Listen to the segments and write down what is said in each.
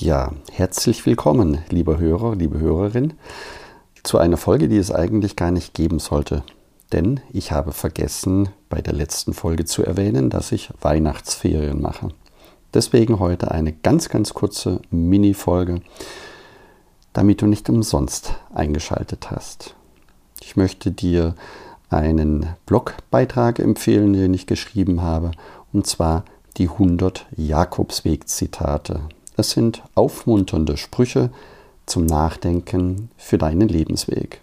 Ja, herzlich willkommen, lieber Hörer, liebe Hörerin, zu einer Folge, die es eigentlich gar nicht geben sollte. Denn ich habe vergessen, bei der letzten Folge zu erwähnen, dass ich Weihnachtsferien mache. Deswegen heute eine ganz, ganz kurze Mini-Folge, damit du nicht umsonst eingeschaltet hast. Ich möchte dir einen Blogbeitrag empfehlen, den ich geschrieben habe, und zwar die 100 Jakobsweg-Zitate. Es sind aufmunternde Sprüche zum Nachdenken für deinen Lebensweg.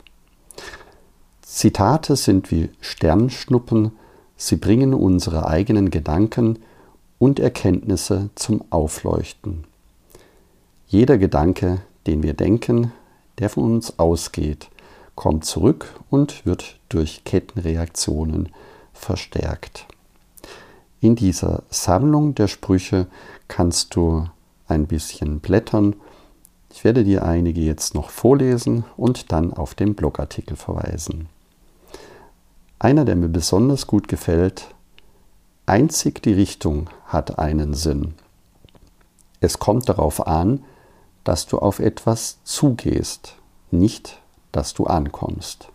Zitate sind wie Sternschnuppen, sie bringen unsere eigenen Gedanken und Erkenntnisse zum Aufleuchten. Jeder Gedanke, den wir denken, der von uns ausgeht, kommt zurück und wird durch Kettenreaktionen verstärkt. In dieser Sammlung der Sprüche kannst du ein bisschen blättern. Ich werde dir einige jetzt noch vorlesen und dann auf den Blogartikel verweisen. Einer, der mir besonders gut gefällt, einzig die Richtung hat einen Sinn. Es kommt darauf an, dass du auf etwas zugehst, nicht, dass du ankommst.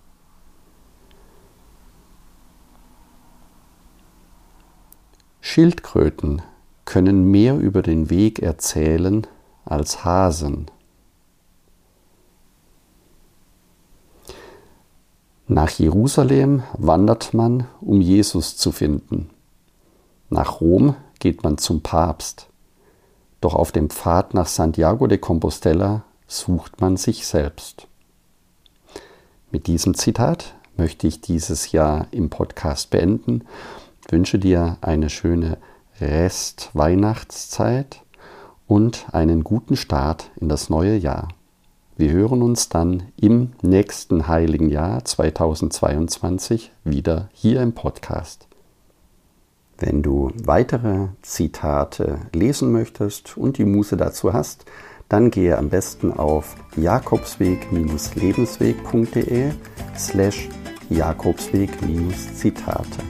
Schildkröten können mehr über den Weg erzählen als Hasen. Nach Jerusalem wandert man, um Jesus zu finden. Nach Rom geht man zum Papst. Doch auf dem Pfad nach Santiago de Compostela sucht man sich selbst. Mit diesem Zitat möchte ich dieses Jahr im Podcast beenden. Wünsche dir eine schöne Rest Weihnachtszeit und einen guten Start in das neue Jahr. Wir hören uns dann im nächsten heiligen Jahr 2022 wieder hier im Podcast. Wenn du weitere Zitate lesen möchtest und die Muße dazu hast, dann gehe am besten auf jakobsweg-lebensweg.de slash jakobsweg-zitate.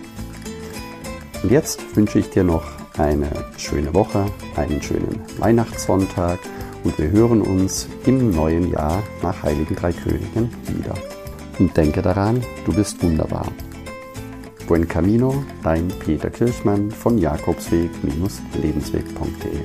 Und jetzt wünsche ich dir noch eine schöne Woche, einen schönen Weihnachtssonntag und wir hören uns im neuen Jahr nach Heiligen Drei Königen wieder. Und denke daran, du bist wunderbar. Buen Camino, dein Peter Kirchmann von Jakobsweg-lebensweg.de